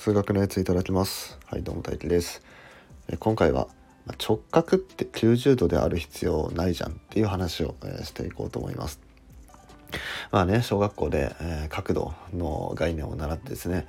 数学のやついただきます。はいどうも大輝です。え今回はま直角って90度である必要ないじゃんっていう話を、えしていこうと思います。まあね小学校で、えー角度の概念を習ってですね、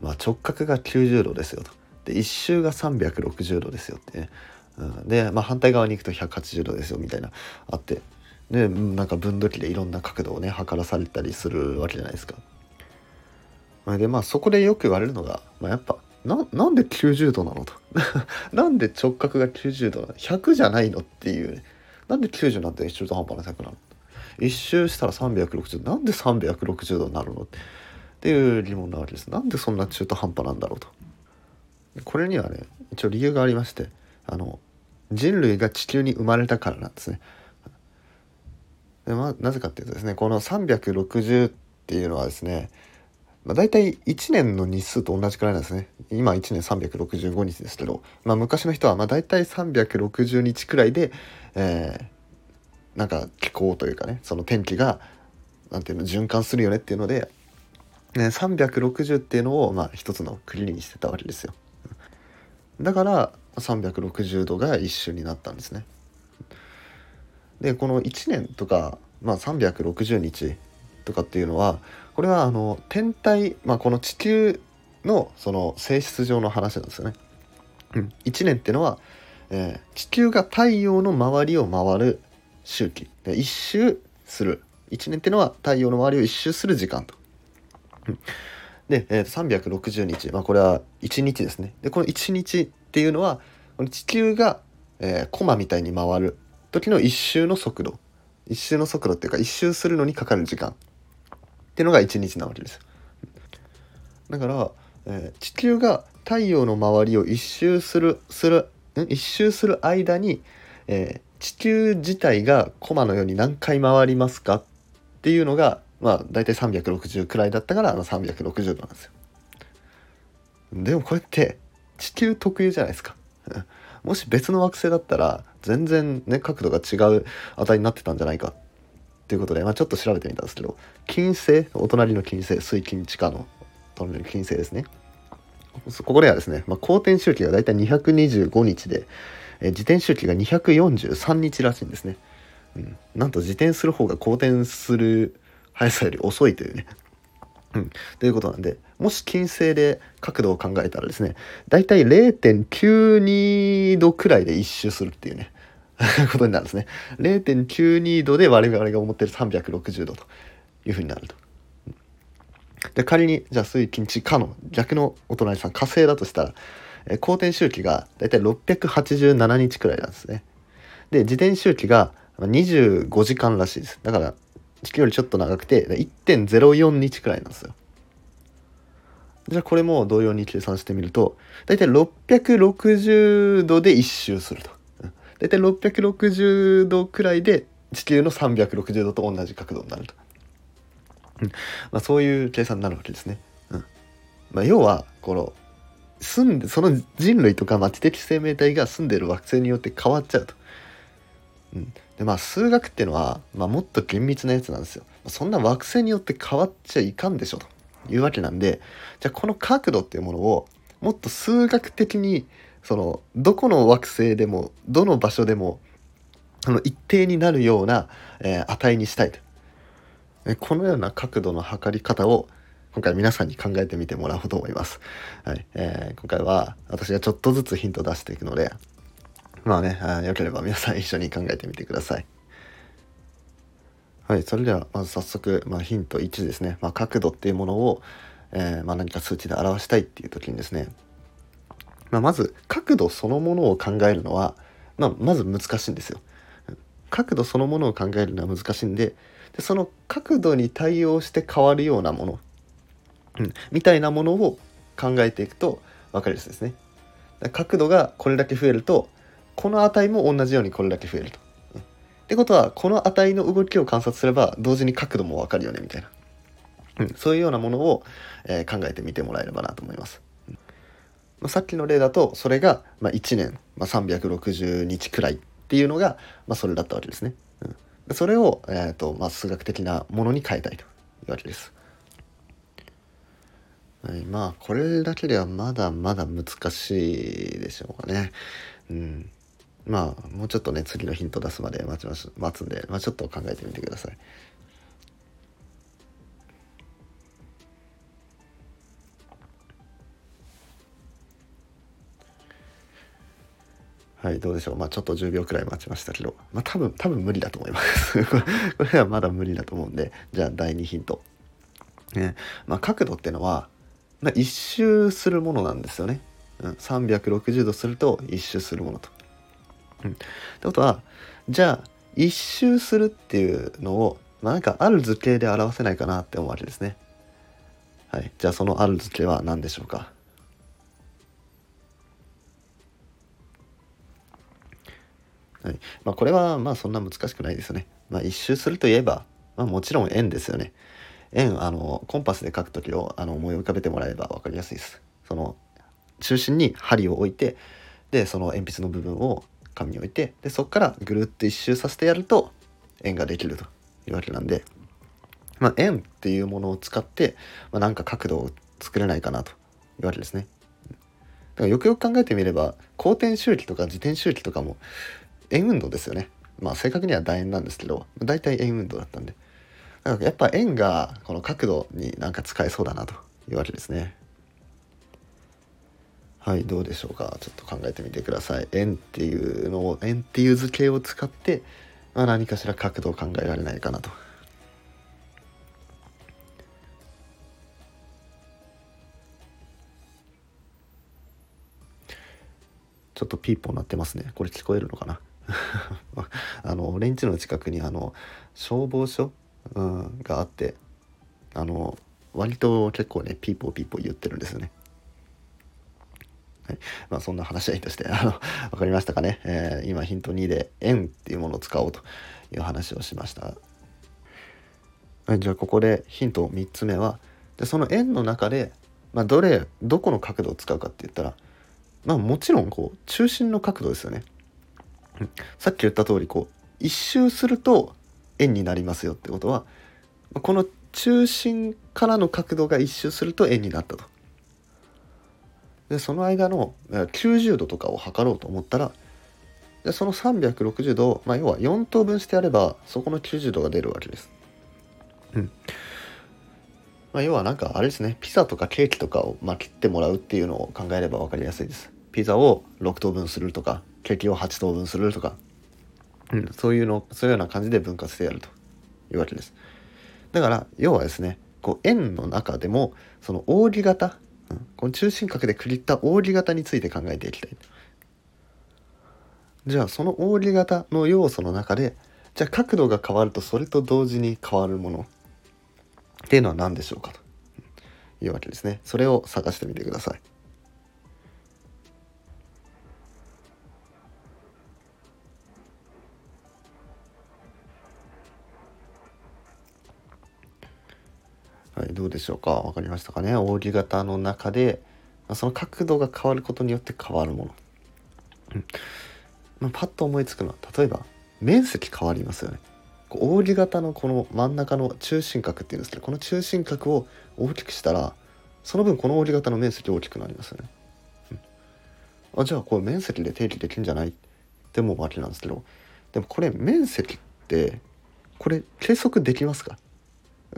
まあ、直角が90度ですよと。で一周が360度ですよってね、うん、で、まあ、反対側に行くと180度ですよみたいなあって。でなんか分度器でいろんな角度をね測らされたりするわけじゃないですか。まあでまあそこでよく言われるのが、まあ、やっぱななんで90度なのと。なんで直角が90度なの？100じゃないのっていう、ね、なんで90なんて中途半端な100なの？一周したら360度。なんで360度になるの？っていう疑問なわけです。なんでそんな中途半端なんだろうと。これにはね一応理由がありましてあの人類が地球に生まれたからなんですね。で、まあ、なぜかっていうとですねこの360っていうのはですねまあ、大体1年の日数と同じくらいなんですね。今1年365日ですけど、まあ、昔の人はまあ大体360日くらいで、えー、なんか気候というかねその天気がなんていうの循環するよねっていうので、ね、360っていうのをまあ一つの区切りにしてたわけですよ。だから360度が一瞬になったんですね。でこの1年とか、まあ、360日とかっていうのはこれはあの天体、まあ、この地球のその性質上の話なんですよね。うん、1年っていうのは、えー、地球が太陽の周りを回る周期。で一周する。1年っていうのは太陽の周りを一周する時間と。で、えー、360日、まあ、これは1日ですね。でこの1日っていうのはこの地球が、えー、コマみたいに回る時の一周の速度。一周の速度っていうか一周するのにかかる時間。っていうのが1日なわけです。だから、えー、地球が太陽の周りを一周するする一周する間に、えー、地球自体がコマのように何回回りますかっていうのがまあ大体360くらいだったからあの360度なんですよ。でもこれって地球特有じゃないですか。もし別の惑星だったら全然ね角度が違う値になってたんじゃないか。ということで、まあ、ちょっと調べてみたんですけど金星お隣の金星水金地下の隣の金星ですね。ここではですね、まあ、公転周期がだいたい225日で、え自転周期が243日らしいんですね、うん、なんと自転する方が公転する速さより遅いというね。うん、ということなんでもし金星で角度を考えたらですねだいたい0.92度くらいで一周するっていうね。ことになるんですね。0.92度で我々が思ってる360度というふうになると。で仮にじゃあ水金地下の逆のお隣さん火星だとしたら、え公転周期がだいたい687日くらいなんですね。で自転周期が25時間らしいです。だから地球よりちょっと長くて1.04日くらいなんですよ。じゃあこれも同様に計算してみると大体660度で1周すると。大体660度くらいで地球の360度と同じ角度になると、うんまあ、そういう計算になるわけですね。うんまあ、要はこの住んでその人類とか、まあ、知的生命体が住んでる惑星によって変わっちゃうと。うん、でまあ数学っていうのは、まあ、もっと厳密なやつなんですよ。そんな惑星によって変わっちゃいかんでしょというわけなんでじゃあこの角度っていうものをもっと数学的にそのどこの惑星でもどの場所でもあの一定になるような、えー、値にしたいと。このような角度の測り方を今回皆さんに考えてみてもらおうと思います。はいえー、今回は私がちょっとずつヒント出していくのでまあねあよければ皆さん一緒に考えてみてください。はい、それではまず早速、まあ、ヒント1ですね、まあ、角度っていうものを、えーまあ、何か数値で表したいっていう時にですねまあ、まず角度そのものを考えるのは、まあ、まず難しいんですよ。角度そのものを考えるのは難しいんででその角度に対応して変わるようなもの、うん、みたいなものを考えていくと分かりやすいですね。角度がこれだけ増えるとこの値も同じようにこれだけ増えると。うん、ってことはこの値の動きを観察すれば同時に角度も分かるよねみたいな、うん、そういうようなものを、えー、考えてみてもらえればなと思います。まあ、さっきの例だとそれがま1年、まあ、360日くらいっていうのが、まあ、それだったわけですね。うん、それを、えーとまあ、数学的なものに変えたいというわけです。はい、まあこれだけではまだまだ難しいでしょうかね。うん。まあもうちょっとね次のヒント出すまで待ちます待つんで、まあ、ちょっと考えてみてください。はい、どうでしょう。まあちょっと10秒くらい待ちましたけど、まあ多分、多分無理だと思います。これはまだ無理だと思うんで、じゃあ第2ヒント。ね、まあ角度ってのは、まあ、一周するものなんですよね。うん、360度すると一周するものと。うん、ってことはじゃあ一周するっていうのを、まあ、なんかある図形で表せないかなって思うわけですね。はい、じゃあそのある図形は何でしょうかはいまあ、これはまあそんな難しくないですよね。まあ、一周するといえば、まあ、もちろん円ですよね。円あのコンパスで書く時をあの思い浮かべてもらえば分かりやすいです。その中心に針を置いてでその鉛筆の部分を紙に置いてでそこからぐるっと一周させてやると円ができるというわけなんで、まあ、円っていうものを使って、まあ、なんか角度を作れないかなというわけですね。だからよくよく考えてみれば公転周期とか自転周期とかも円運動ですよね。まあ正確には楕円なんですけど大体円運動だったんで。だかやっぱ円がこの角度になんか使えそうだなというわけですね。はいどうでしょうかちょっと考えてみてください。円っていうのを円っていう図形を使って、まあ、何かしら角度を考えられないかなと。ちょっとピーポー鳴ってますね。これ聞こえるのかな？あの俺ん家の近くにあの消防署？うん、があってあの割と結構ねピーポーピーポー言ってるんですよね。はい、まあそんな話はいいとしてあの 分かりましたかね、えー、今ヒント2で円っていうものを使おうという話をしました。はい、じゃあここでヒント3つ目はでその円の中で、まあ、どれどこの角度を使うかって言ったらまあもちろんこう中心の角度ですよね。さっき言った通りこう一周すると円になりますよってことはこの中心からの角度が一周すると円になったと。でその間の90度とかを測ろうと思ったらでその360度、まあ、要は4等分してやればそこの90度が出るわけです。うんまあ、要はなんかあれですねピザとかケーキとかを、まあ、切ってもらうっていうのを考えれば分かりやすいです。ピザを6等分するとかケーキを8等分するとかうん、そういうのそういうような感じで分割してやるというわけです。だから要はですねこう円の中でもその扇形、うん、この中心角で区切った扇形について考えていきたい。じゃあその扇形の要素の中でじゃあ角度が変わるとそれと同時に変わるものっていうのは何でしょうかというわけですね。それを探してみてください。どうでしょうか？分かりましたかね？扇形の中でその角度が変わることによって変わるもの、うん。まあ、パッと思いつくのは例えば面積変わりますよね。扇形のこの真ん中の中心角っていうんですけどこの中心角を大きくしたらその分この扇形の面積大きくなりますよね、うん、あじゃあこれ面積で定義できるんじゃない？って思うわけなんですけどでもこれ面積ってこれ計測できますか？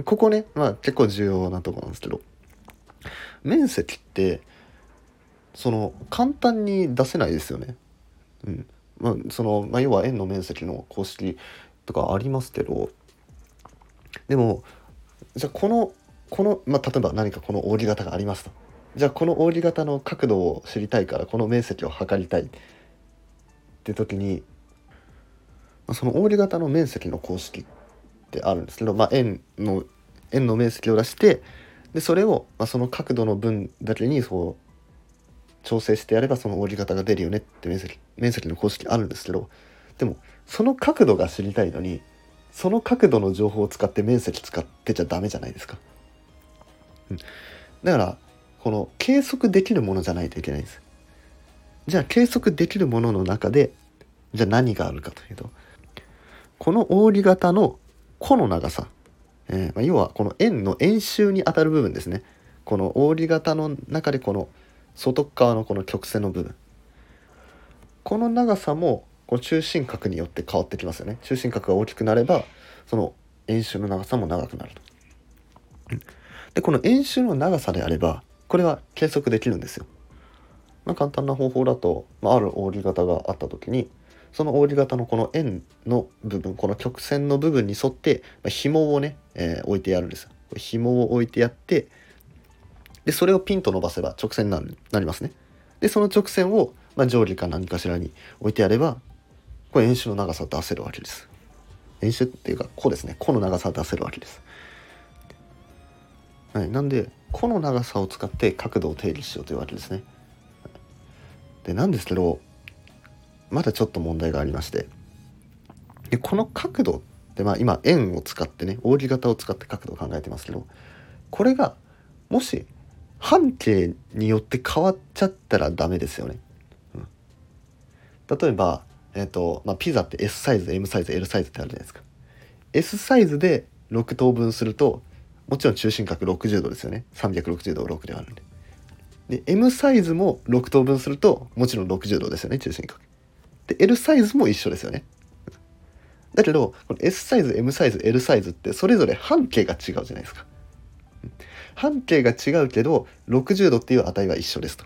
ここね、まあ結構重要なとこなんですけど、面積って、その、簡単に出せないですよね。うん。まあ、その、まあ、要は円の面積の公式とかありますけど、でも、じゃあこの、この、まあ、例えば何かこの扇形がありますと。じゃあこの扇形の角度を知りたいからこの面積を測りたいって時に、その扇形の面積の公式っってあるんですけど、まあ、円の円の面積を出してでそれを、まあ、その角度の分だけにそう調整してやればその折り方が出るよねって面積面積の公式あるんですけどでもその角度が知りたいのにその角度の情報を使って面積使ってちゃダメじゃないですか。うん、だからこの計測できるものじゃないといけないんです。じゃあ計測できるものの中でじゃあ何があるかというとこの扇形の弧の長さ、えー、まあ、要はこの円の円周にあたる部分ですねこの扇形の中でこの外側のこの曲線の部分この長さもこの中心角によって変わってきますよね中心角が大きくなればその円周の長さも長くなると。でこの円周の長さであればこれは計測できるんですよ。まあ、簡単な方法だと、まあ、ある扇形があった時にその扇形のこの円の部分この曲線の部分に沿って、まあ、紐をね、えー、置いてやるんですよ。紐を置いてやってでそれをピンと伸ばせば直線にななりますね。でその直線を、まあ、定規か何かしらに置いてやればこれ円周の長さを出せるわけです。円周っていうかこうですねこの長さを出せるわけです。はい、なんでこの長さを使って角度を定義しようというわけですね。でなんですけどまだちょっと問題がありましてでこの角度ってまあ今円を使ってね扇形を使って角度を考えてますけどこれがもし半径によって変わっちゃったらダメですよね。例えば、えーとまあ、ピザって S サイズ M サイズ L サイズってあるじゃないですか。S サイズで6等分するともちろん中心角60度ですよね360度を6で割るんで。で M サイズも6等分するともちろん60度ですよね中心角。で L サイズも一緒ですよね。だけどこの S サイズ M サイズ L サイズってそれぞれ半径が違うじゃないですか。半径が違うけど60度っていう値は一緒ですと。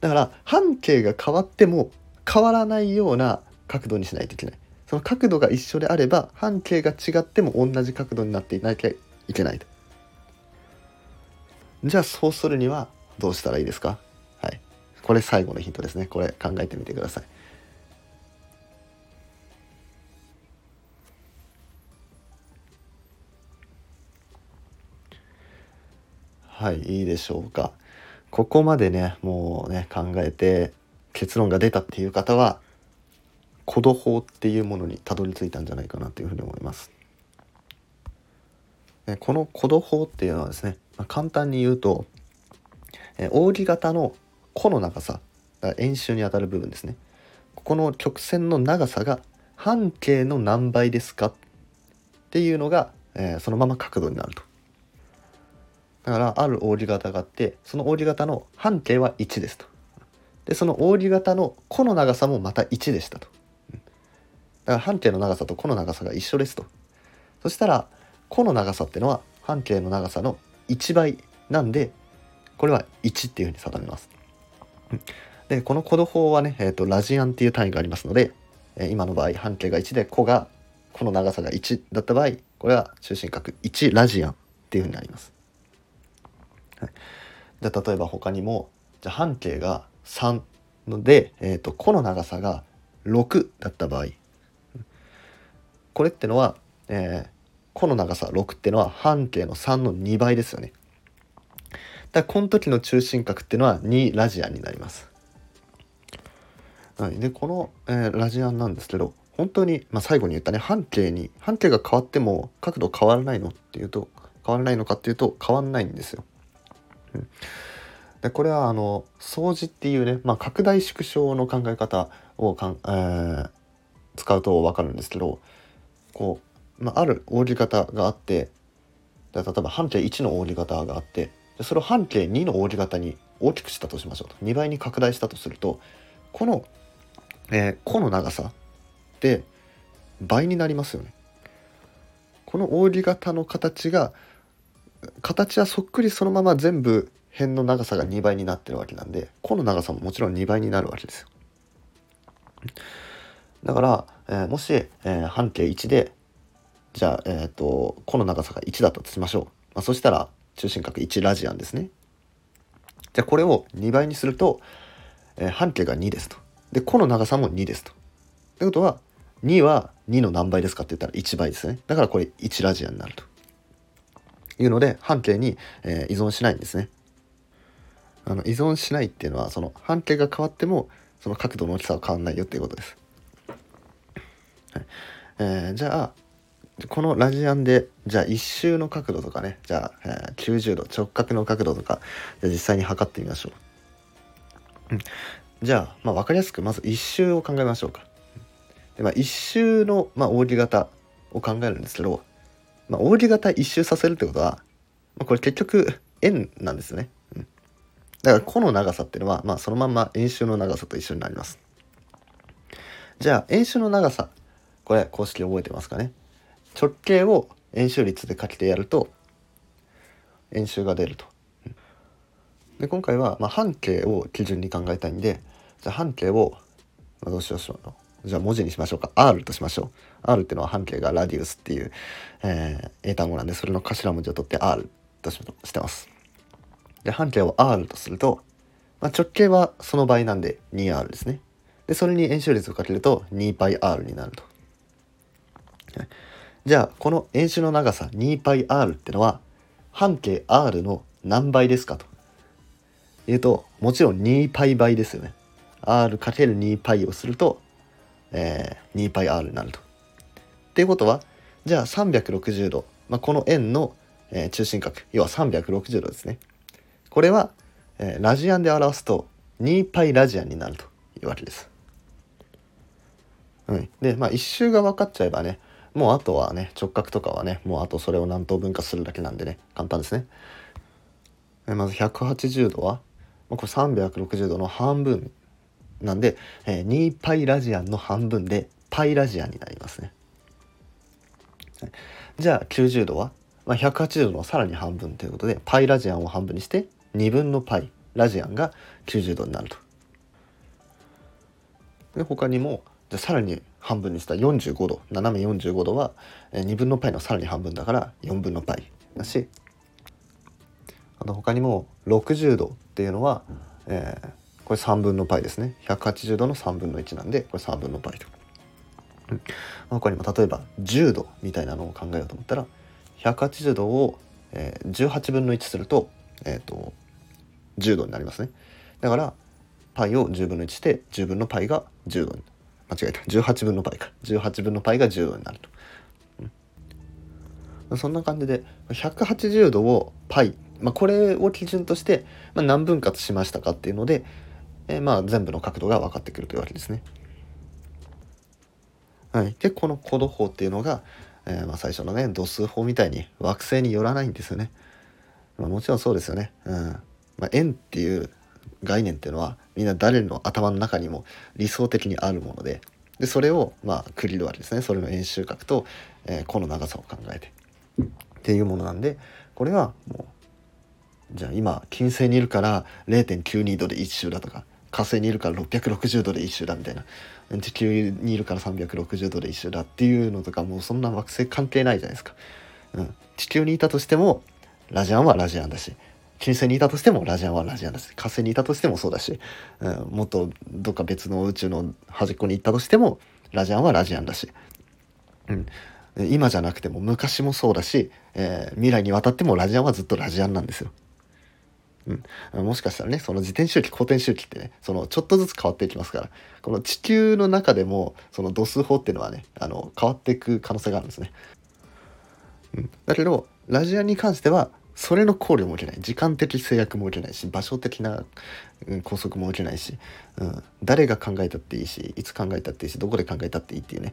だから半径が変わっても変わらないような角度にしないといけない。その角度が一緒であれば半径が違っても同じ角度になっていなきゃいけないと。じゃあそうするにはどうしたらいいですか？これ最後のヒントですね。これ考えてみてください。はいいいでしょうかここまでねもうね考えて結論が出たっていう方はコド法っていうものにたどり着いたんじゃないかなというふうに思います。このコド法っていうのはですね、まあ、簡単に言うとえ扇形の弧の長さ円周にあたる部分ですねここの曲線の長さが半径の何倍ですかっていうのが、えー、そのまま角度になると。だからある扇形があってその扇形の半径は1ですと。でその扇形の弧の長さもまた1でしたと。だから半径の長さと弧の長さが一緒ですと。そしたら弧の長さってのは半径の長さの1倍なんでこれは1っていうふうに定めます。でこのコド法はね、えーと、ラジアンっていう単位がありますので、えー、今の場合半径が1で弧がこの長さが1だった場合これは中心角1ラジアンっていうふうになります。はい、じゃあ例えば他にもじゃあ半径が3ので、えーと、弧の長さが6だった場合これってのは、えー、弧の長さ6ってのは半径の3の2倍ですよね。だこの時の中心角っていうのは2ラジアンになります。はい、でこの、えー、ラジアンなんですけど本当に、まあ、最後に言ったね半径に半径が変わっても角度変わらないのっていうと変わらないのかっていうと変わんないんですよ。でこれはあの掃除っていうね、まあ、拡大縮小の考え方をかん、えー、使うと分かるんですけどこう、まあ、ある扇形があって例えば半径1の扇形があってそれを半径2の扇形に大きくしたとしましょうと2倍に拡大したとするとこの、えー、弧の長さって倍になりますよね。この扇形の形が形はそっくりそのまま全部辺の長さが2倍になってるわけなんで弧の長さももちろん2倍になるわけですよ。だから、えー、もし、えー、半径1でじゃあ、えーと、弧の長さが1だとしましょう。まあ、そしたら中心角1ラジアンですね。じゃあこれを2倍にすると、えー、半径が2ですと。で弧の長さも2ですと。ってことは2は2の何倍ですかって言ったら1倍ですね。だからこれ1ラジアンになると。いうので半径に、えー、依存しないんですね。あの依存しないっていうのはその半径が変わってもその角度の大きさは変わんないよっていうことです。はいえー、じゃあこのラジアンでじゃあ一周の角度とかねじゃあ、えー、90度直角の角度とかじゃあ実際に測ってみましょう。うん、じゃあ、まあ、分かりやすくまず一周を考えましょうか。でまあ、一周の、まあ、扇形を考えるんですけどまあ、扇形一周させるってことは、まあ、これ結局円なんですね。うん、だから弧の長さっていうのは、まあ、そのまんま円周の長さと一緒になります。じゃあ円周の長さこれ公式覚えてますかね？直径を円周率でかけてやると円周が出ると。で今回は、まあ、半径を基準に考えたいんでじゃあ半径を、まあ、どうしようじゃあ文字にしましょうか。R としましょう。R っていうのは半径がラディウスっていう、えー、英単語なんでそれの頭文字を取って R としてます。で半径を R とすると、まあ、直径はその倍なんで 2R ですね。でそれに円周率をかけると 2πr になると、じゃあこの円周の長さ 2πr ってのは半径 r の何倍ですかというともちろん 2π 倍ですよね r×2π をすると、えー、2πr になると。っていうことはじゃあ360度、まあ、この円の、えー、中心角要は360度ですねこれは、えー、ラジアンで表すと 2π ラジアンになるというわけです。うん、でまあ一周が分かっちゃえばね もうあとはね直角とかはねもうあとそれを何等分化するだけなんでね簡単ですねえ。まず180度はこれ360度の半分なんで、えー、2パイラジアンの半分でパイラジアンになりますね。じゃあ90度は、まあ、180度のさらに半分ということでパイラジアンを半分にして2分のパイラジアンが90度になると。で他にもじゃさらに半分にした45度斜め45度は2分のパイのさらに半分だから4分のパイだしあと他にも60度っていうのは、えー、これ3分のパイですね180度の3分の1なんでこれ3分のパイと。うん、他にも例えば10度みたいなのを考えようと思ったら180度を、えー、18分の1すると,、えーと、10度になりますね。だからパイを10分の1して10分のパイが10度に間違えた18分の π か18分の π が10度になると、うん、そんな感じで180度を π、まあ、これを基準として、まあ、何分割しましたかっていうので、えー、まあ全部の角度が分かってくるというわけですね。はい、でこのコド法っていうのが、えー、まあ最初のね度数法みたいに惑星によらないんですよね。まあ、もちろんそうですよね。うんまあ、円っていう 概念っていうのはみんな誰の頭の中にも理想的にあるものででそれをまあ区切るわけですね。それの円周角と、えー、弧の長さを考えて。っていうものなんでこれはもうじゃあ今金星にいるから0.92度で1周だとか火星にいるから660度で1周だみたいな。地球にいるから360度で1周だっていうのとかもうそんな惑星関係ないじゃないですか。うん、地球にいたとしてもラジアンはラジアンだし金星にいたとしてもラジアンはラジアンだし火星にいたとしてもそうだし、うん、もっとどっか別の宇宙の端っこに行ったとしてもラジアンはラジアンだし、うん、今じゃなくても昔もそうだし、えー、未来にわたってもラジアンはずっとラジアンなんですよ。うん、もしかしたらねその自転周期公転周期ってねそのちょっとずつ変わっていきますからこの地球の中でもその度数法っていうのはねあの変わっていく可能性があるんですね。うん、だけどラジアンに関してはそれの考慮も受けない時間的制約も受けないし場所的な、うん、拘束も受けないし、うん、誰が考えたっていいしいつ考えたっていいしどこで考えたっていいっていうね、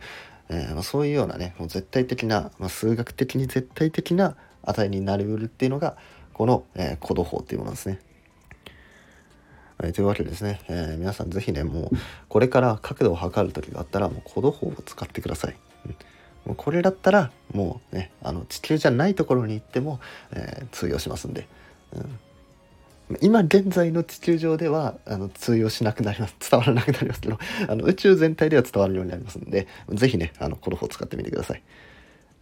えー、まあ、そういうようなねもう絶対的な、まあ、数学的に絶対的な値になりうるっていうのがこの、えー、コド法っていうものなんですね。はい、というわけでですね、えー、皆さん是非ねもうこれから角度を測る時があったらもうコド法を使ってください。うんもうこれだったらもうねあの地球じゃないところに行っても、えー、通用しますんで、うん、今現在の地球上ではあの通用しなくなります 伝わらなくなりますけどあの宇宙全体では伝わるようになりますんで是非ねあのこの方使ってみてください。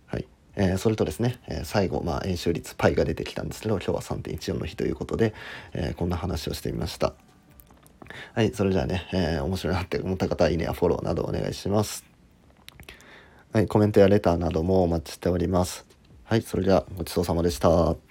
はいえー、それとですね、えー、最後、まあ、円周率 π が出てきたんですけど今日は3.14の日ということで、え、こんな話をしてみました。はい、それじゃあね、え、面白いなって思った方は、いいねやフォローなどお願いします。はい、コメントやレターなどもお待ちしております。はい、それではごちそうさまでした。